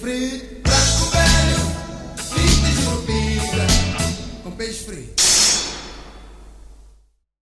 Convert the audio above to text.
frito, branco velho, de peixe frito.